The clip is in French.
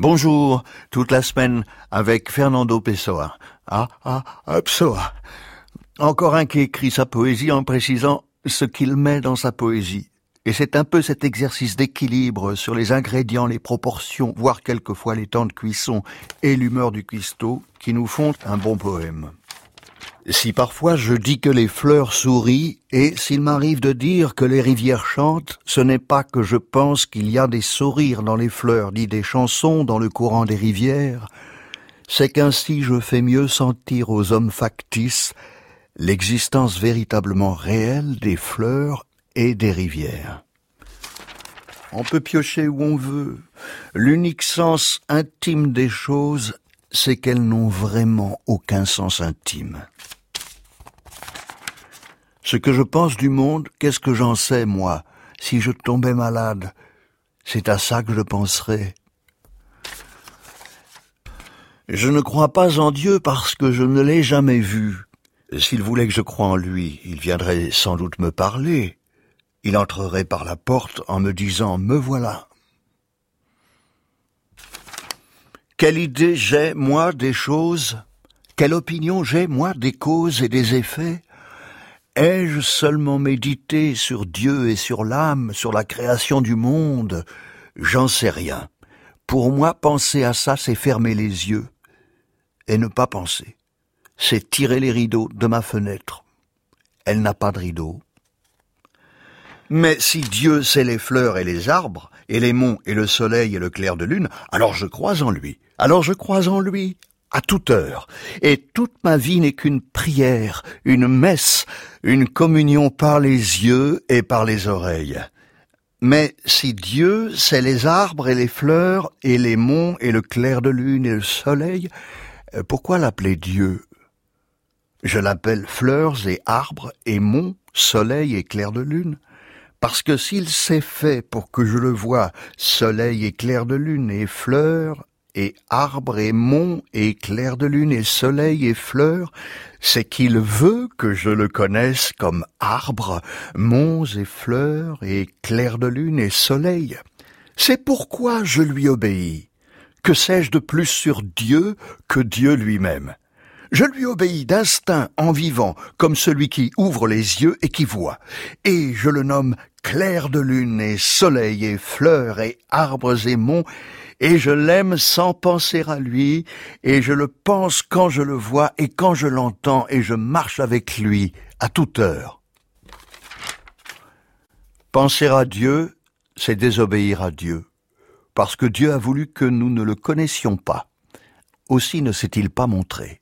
Bonjour, toute la semaine avec Fernando Pessoa. Ah, ah, ah, Pessoa. Encore un qui écrit sa poésie en précisant ce qu'il met dans sa poésie. Et c'est un peu cet exercice d'équilibre sur les ingrédients, les proportions, voire quelquefois les temps de cuisson et l'humeur du cuistot qui nous font un bon poème. Si parfois je dis que les fleurs sourient, et s'il m'arrive de dire que les rivières chantent, ce n'est pas que je pense qu'il y a des sourires dans les fleurs, ni des chansons dans le courant des rivières, c'est qu'ainsi je fais mieux sentir aux hommes factices l'existence véritablement réelle des fleurs et des rivières. On peut piocher où on veut. L'unique sens intime des choses, c'est qu'elles n'ont vraiment aucun sens intime. Ce que je pense du monde, qu'est-ce que j'en sais, moi Si je tombais malade, c'est à ça que je penserais. Je ne crois pas en Dieu parce que je ne l'ai jamais vu. S'il voulait que je croie en lui, il viendrait sans doute me parler. Il entrerait par la porte en me disant Me voilà. Quelle idée j'ai, moi, des choses? Quelle opinion j'ai, moi, des causes et des effets? Ai-je seulement médité sur Dieu et sur l'âme, sur la création du monde? J'en sais rien. Pour moi, penser à ça, c'est fermer les yeux et ne pas penser. C'est tirer les rideaux de ma fenêtre. Elle n'a pas de rideaux. Mais si Dieu sait les fleurs et les arbres, et les monts et le soleil et le clair de lune, alors je crois en lui. Alors je crois en lui à toute heure. Et toute ma vie n'est qu'une prière, une messe, une communion par les yeux et par les oreilles. Mais si Dieu sait les arbres et les fleurs et les monts et le clair de lune et le soleil, euh, pourquoi l'appeler Dieu? Je l'appelle fleurs et arbres et monts, soleil et clair de lune parce que s'il s'est fait pour que je le vois, soleil et clair de lune et fleurs, et arbres et monts et clair de lune et soleil et fleurs, c'est qu'il veut que je le connaisse comme arbre, monts et fleurs et clair de lune et soleil. C'est pourquoi je lui obéis. Que sais-je de plus sur Dieu que Dieu lui-même? Je lui obéis d'instinct en vivant, comme celui qui ouvre les yeux et qui voit, et je le nomme clair de lune et soleil et fleurs et arbres et monts, et je l'aime sans penser à lui, et je le pense quand je le vois et quand je l'entends, et je marche avec lui à toute heure. Penser à Dieu, c'est désobéir à Dieu, parce que Dieu a voulu que nous ne le connaissions pas. Aussi ne s'est-il pas montré.